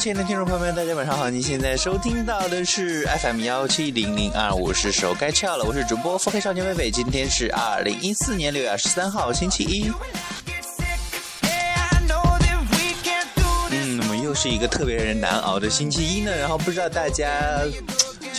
亲爱的听众朋友们，大家晚上好！您现在收听到的是 FM 幺七零零二，我是手该翘了，我是主播腹黑少年伟伟。今天是二零一四年六月二十三号，星期一。嗯，那么又是一个特别让人难熬的星期一呢。然后不知道大家。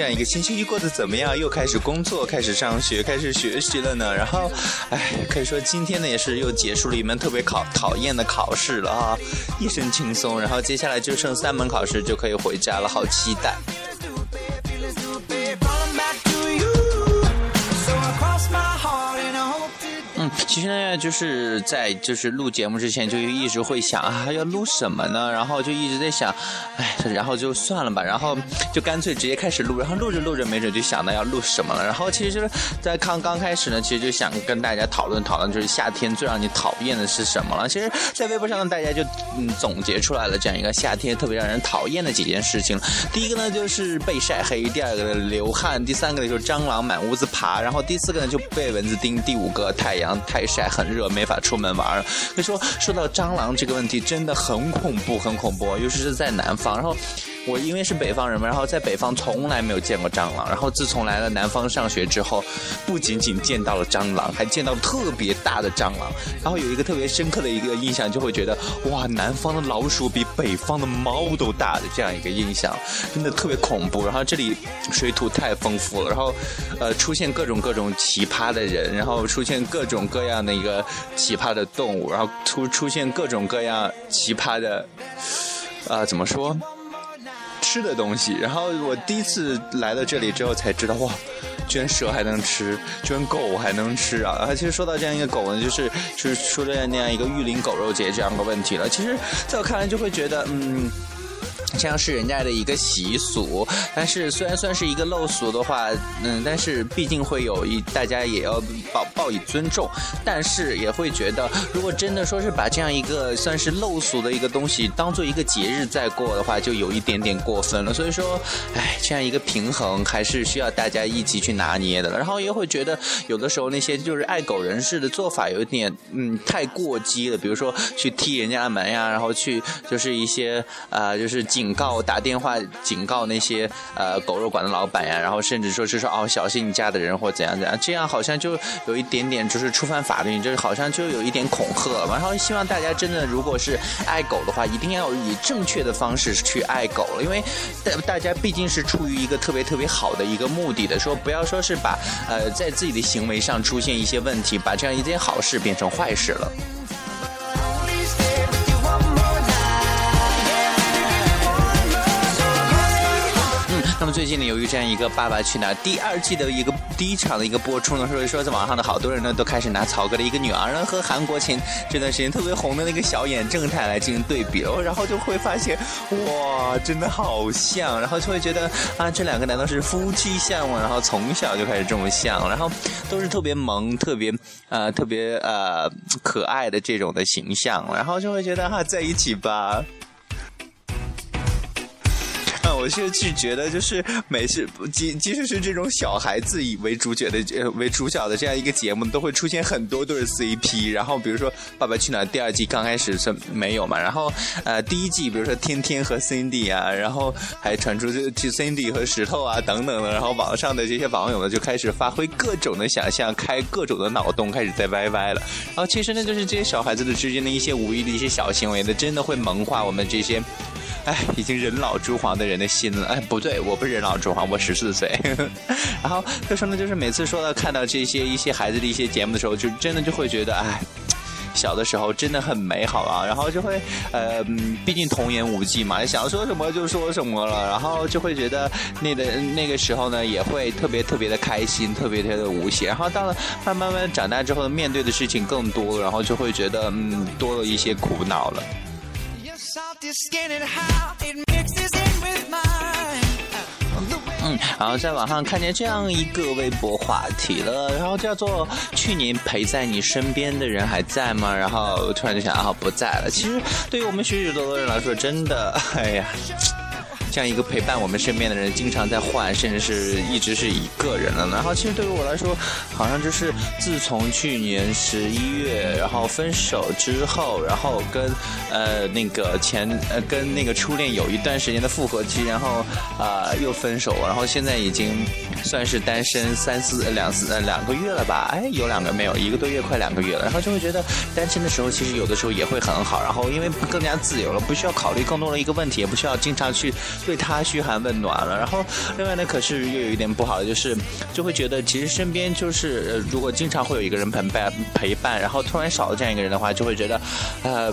这样一个星期一过得怎么样？又开始工作，开始上学，开始学习了呢。然后，哎，可以说今天呢也是又结束了一门特别考讨厌的考试了啊，一身轻松。然后接下来就剩三门考试就可以回家了，好期待。其实呢，就是在就是录节目之前就一直会想啊，要录什么呢？然后就一直在想，哎，然后就算了吧，然后就干脆直接开始录，然后录着录着，没准就想到要录什么了。然后其实在刚刚开始呢，其实就想跟大家讨论讨论，就是夏天最让你讨厌的是什么了。其实，在微博上呢，大家就嗯总结出来了这样一个夏天特别让人讨厌的几件事情。第一个呢就是被晒黑，第二个流汗，第三个呢就是蟑螂满屋子爬，然后第四个呢就被蚊子叮，第五个太阳。太晒很热，没法出门玩。所以说，说到蟑螂这个问题，真的很恐怖，很恐怖，尤其是在南方。然后。我因为是北方人嘛，然后在北方从来没有见过蟑螂，然后自从来了南方上学之后，不仅仅见到了蟑螂，还见到特别大的蟑螂，然后有一个特别深刻的一个印象，就会觉得哇，南方的老鼠比北方的猫都大的这样一个印象，真的特别恐怖。然后这里水土太丰富了，然后呃出现各种各种奇葩的人，然后出现各种各样的一个奇葩的动物，然后出出现各种各样奇葩的，啊怎么说？吃的东西，然后我第一次来到这里之后才知道，哇，居然蛇还能吃，居然狗还能吃啊！然后，其实说到这样一个狗呢，就是就是说这样那样一个玉林狗肉节这样的问题了。其实在我看来，就会觉得，嗯。这样是人家的一个习俗，但是虽然算是一个陋俗的话，嗯，但是毕竟会有一大家也要报报以尊重，但是也会觉得，如果真的说是把这样一个算是陋俗的一个东西当做一个节日在过的话，就有一点点过分了。所以说，哎，这样一个平衡还是需要大家一起去拿捏的。然后也会觉得，有的时候那些就是爱狗人士的做法有点，嗯，太过激了。比如说去踢人家的门呀，然后去就是一些啊，就是。警告打电话警告那些呃狗肉馆的老板呀，然后甚至说是说哦小心你家的人或怎样怎样，这样好像就有一点点就是触犯法律，就是好像就有一点恐吓了。然后希望大家真的如果是爱狗的话，一定要以正确的方式去爱狗了，因为大大家毕竟是出于一个特别特别好的一个目的的，说不要说是把呃在自己的行为上出现一些问题，把这样一件好事变成坏事了。那么最近呢，由于这样一个《爸爸去哪儿》第二季的一个第一场的一个播出呢，所以说在网上的好多人呢都开始拿曹格的一个女儿呢和韩国前这段时间特别红的那个小眼正太来进行对比，然后就会发现哇，真的好像，然后就会觉得啊，这两个难道是夫妻相吗？然后从小就开始这么像，然后都是特别萌、特别呃、特别呃可爱的这种的形象，然后就会觉得哈，在一起吧。我是去觉得，就是每次即即使是这种小孩子以为主角的为主角的这样一个节目，都会出现很多对 CP。然后比如说《爸爸去哪儿》第二季刚开始是没有嘛，然后呃第一季比如说天天和 Cindy 啊，然后还传出就就 Cindy 和石头啊等等的，然后网上的这些网友呢就开始发挥各种的想象，开各种的脑洞，开始在歪歪了。然后其实呢，就是这些小孩子的之间的一些无意的一些小行为呢，真的会萌化我们这些。哎，已经人老珠黄的人的心了。哎，不对，我不是人老珠黄，我十四岁。然后就说呢，就是每次说到看到这些一些孩子的一些节目的时候，就真的就会觉得，哎，小的时候真的很美好啊。然后就会，呃，毕竟童言无忌嘛，想说什么就说什么了。然后就会觉得那个那个时候呢，也会特别特别的开心，特别特别的无邪。然后到了慢慢慢长大之后，面对的事情更多，然后就会觉得，嗯，多了一些苦恼了。嗯，然后在网上看见这样一个微博话题了，然后叫做“去年陪在你身边的人还在吗？”然后突然就想啊，不在了。其实对于我们许许多多人来说，真的，哎呀。这样一个陪伴我们身边的人经常在换，甚至是一直是一个人了。然后其实对于我来说，好像就是自从去年十一月，然后分手之后，然后跟呃那个前呃跟那个初恋有一段时间的复合期，然后啊又分手，然后现在已经算是单身三四两四呃两个月了吧？哎，有两个没有，一个多月快两个月了。然后就会觉得单身的时候，其实有的时候也会很好。然后因为更加自由了，不需要考虑更多的一个问题，也不需要经常去对他嘘寒问暖了。然后另外呢，可是又有一点不好的就是，就会觉得其实身边就是呃，如果经常会有一个人陪伴陪伴，然后突然少了这样一个人的话，就会觉得呃。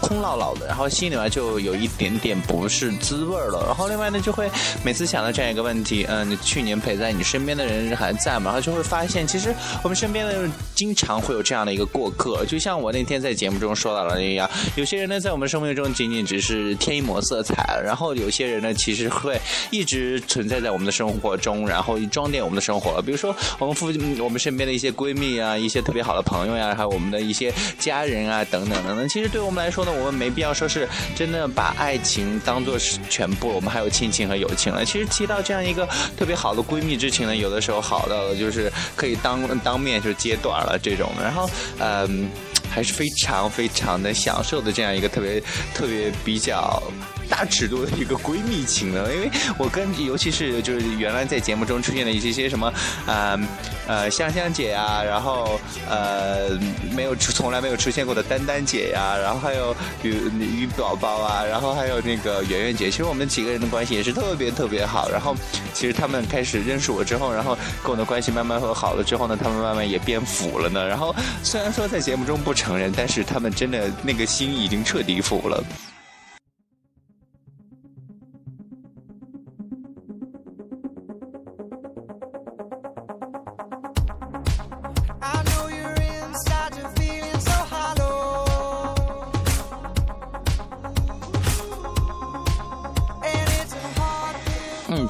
空落落的，然后心里面就有一点点不是滋味了。然后另外呢，就会每次想到这样一个问题，嗯，你去年陪在你身边的人还在吗？然后就会发现，其实我们身边的人经常会有这样的一个过客。就像我那天在节目中说到了一样，有些人呢，在我们生命中仅仅只是添一抹色彩，然后有些人呢，其实会一直存在在我们的生活中，然后装点我们的生活。比如说我们附近、我们身边的一些闺蜜啊，一些特别好的朋友呀，还有我们的一些家人啊，等等等等。其实对我们来说那，我们没必要说是真的把爱情当做是全部，我们还有亲情和友情了。其实提到这样一个特别好的闺蜜之情呢，有的时候好到了就是可以当当面就揭短了这种。然后，嗯，还是非常非常的享受的这样一个特别特别比较。大尺度的一个闺蜜情呢，因为我跟尤其是就是原来在节目中出现的一些些什么啊呃香香姐呀，然后呃没有出从来没有出现过的丹丹姐呀，然后还有鱼鱼宝宝啊，然后还有那个圆圆姐，其实我们几个人的关系也是特别特别好。然后其实他们开始认识我之后，然后跟我的关系慢慢和好了之后呢，他们慢慢也变腐了呢。然后虽然说在节目中不承认，但是他们真的那个心已经彻底腐了。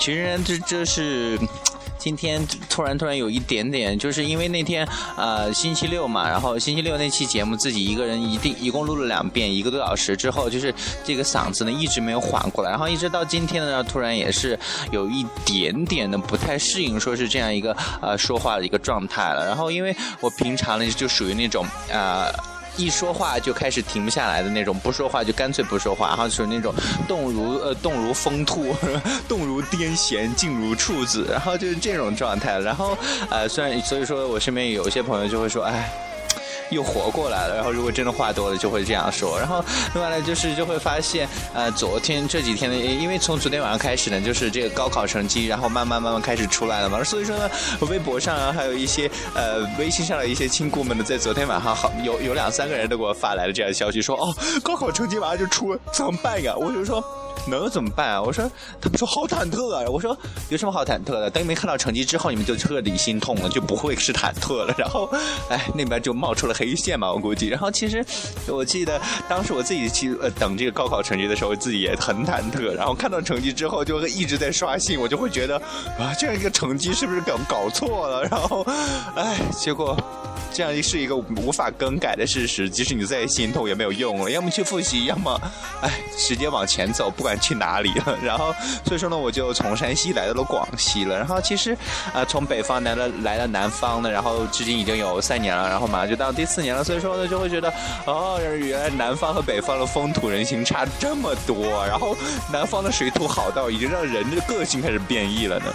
其实这这是今天突然突然有一点点，就是因为那天呃星期六嘛，然后星期六那期节目自己一个人一定一共录了两遍，一个多小时之后，就是这个嗓子呢一直没有缓过来，然后一直到今天呢，突然也是有一点点的不太适应，说是这样一个呃说话的一个状态了。然后因为我平常呢就属于那种呃。一说话就开始停不下来的那种，不说话就干脆不说话，然后就是那种动如呃动如疯兔，动如癫痫，静如处子，然后就是这种状态。然后呃，虽然所以说我身边有一些朋友就会说，哎。又活过来了，然后如果真的话多了，就会这样说。然后另外呢，就是就会发现，呃，昨天这几天呢，因为从昨天晚上开始呢，就是这个高考成绩，然后慢慢慢慢开始出来了嘛。所以说呢，微博上，还有一些呃微信上的一些亲故们呢，在昨天晚上好有有两三个人都给我发来了这样的消息，说哦，高考成绩马上就出，怎么办呀？我就说。能怎么办啊？我说，他们说好忐忑啊。我说有什么好忐忑的？等你们看到成绩之后，你们就彻底心痛了，就不会是忐忑了。然后，哎，那边就冒出了黑线嘛，我估计。然后其实我记得当时我自己去呃等这个高考成绩的时候，自己也很忐忑。然后看到成绩之后，就会一直在刷新，我就会觉得啊，这样一个成绩是不是搞搞错了？然后，哎，结果。这样是一个无法更改的事实，即使你再心痛也没有用了。要么去复习，要么，哎，直接往前走，不管去哪里了。然后，所以说呢，我就从山西来到了广西了。然后，其实，啊，从北方来了来了南方呢，然后至今已经有三年了，然后马上就到第四年了。所以说呢，就会觉得，哦，原来南方和北方的风土人情差这么多。然后，南方的水土好到已经让人的个性开始变异了呢。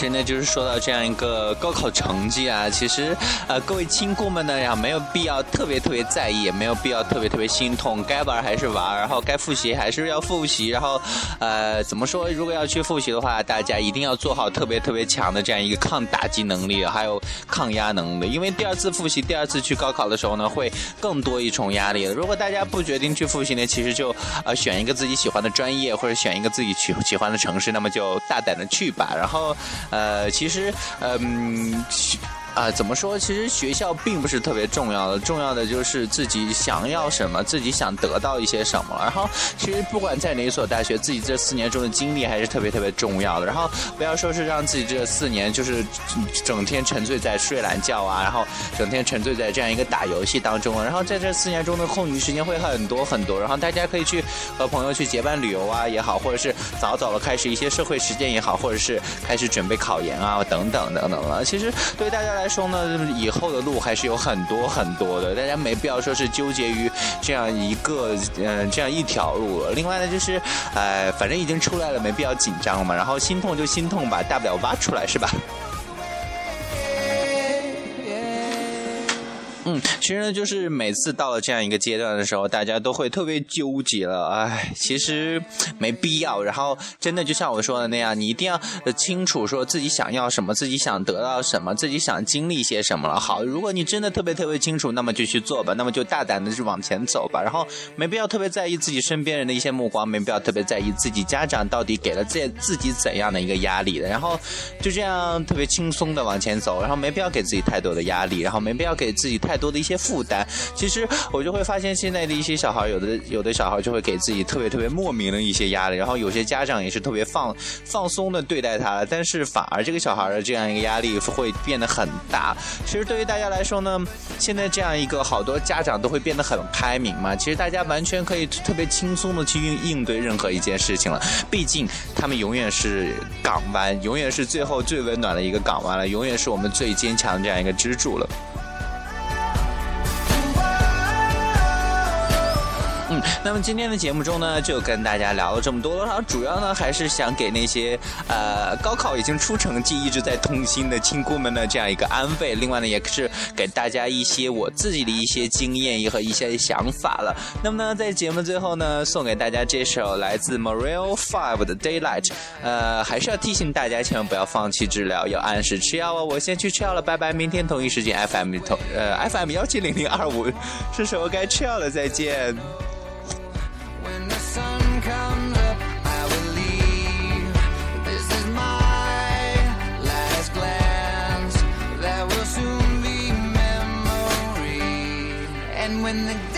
实呢，就是说到这样一个高考成绩啊，其实呃，各位亲故们呢，也，没有必要特别特别在意，也没有必要特别特别心痛。该玩还是玩，然后该复习还是要复习。然后呃，怎么说？如果要去复习的话，大家一定要做好特别特别强的这样一个抗打击能力，还有抗压能力。因为第二次复习，第二次去高考的时候呢，会更多一重压力。如果大家不决定去复习呢，其实就呃选一个自己喜欢的专业，或者选一个自己喜喜欢的城市，那么就大胆的去吧。然后。呃，其实，嗯。啊，怎么说？其实学校并不是特别重要的，重要的就是自己想要什么，自己想得到一些什么。然后，其实不管在哪所大学，自己这四年中的经历还是特别特别重要的。然后，不要说是让自己这四年就是整天沉醉在睡懒觉啊，然后整天沉醉在这样一个打游戏当中。然后，在这四年中的空余时间会很多很多。然后，大家可以去和朋友去结伴旅游啊也好，或者是早早的开始一些社会实践也好，或者是开始准备考研啊等等等等了。其实对大家来说呢，以后的路还是有很多很多的，大家没必要说是纠结于这样一个嗯这样一条路了。另外呢，就是呃，反正已经出来了，没必要紧张嘛。然后心痛就心痛吧，大不了挖出来是吧？嗯，其实呢，就是每次到了这样一个阶段的时候，大家都会特别纠结了。哎，其实没必要。然后，真的就像我说的那样，你一定要清楚说自己想要什么，自己想得到什么，自己想经历些什么了。好，如果你真的特别特别清楚，那么就去做吧，那么就大胆的去往前走吧。然后，没必要特别在意自己身边人的一些目光，没必要特别在意自己家长到底给了自自己怎样的一个压力的。然后，就这样特别轻松的往前走，然后没必要给自己太多的压力，然后没必要给自己太。太多的一些负担，其实我就会发现现在的一些小孩，有的有的小孩就会给自己特别特别莫名的一些压力，然后有些家长也是特别放放松的对待他了，但是反而这个小孩的这样一个压力会变得很大。其实对于大家来说呢，现在这样一个好多家长都会变得很开明嘛，其实大家完全可以特别轻松的去应应对任何一件事情了，毕竟他们永远是港湾，永远是最后最温暖的一个港湾了，永远是我们最坚强的这样一个支柱了。嗯那么今天的节目中呢，就跟大家聊了这么多，然后主要呢还是想给那些呃高考已经出成绩、一直在痛心的亲姑们的这样一个安慰。另外呢，也是给大家一些我自己的一些经验和一些想法了。那么呢，在节目最后呢，送给大家这首来自 Mario Five 的 Daylight。呃，还是要提醒大家，千万不要放弃治疗，要按时吃药哦。我先去吃药了，拜拜。明天同一时间 FM 同呃 FM 幺七零零二五，是时候该吃药了，再见。When the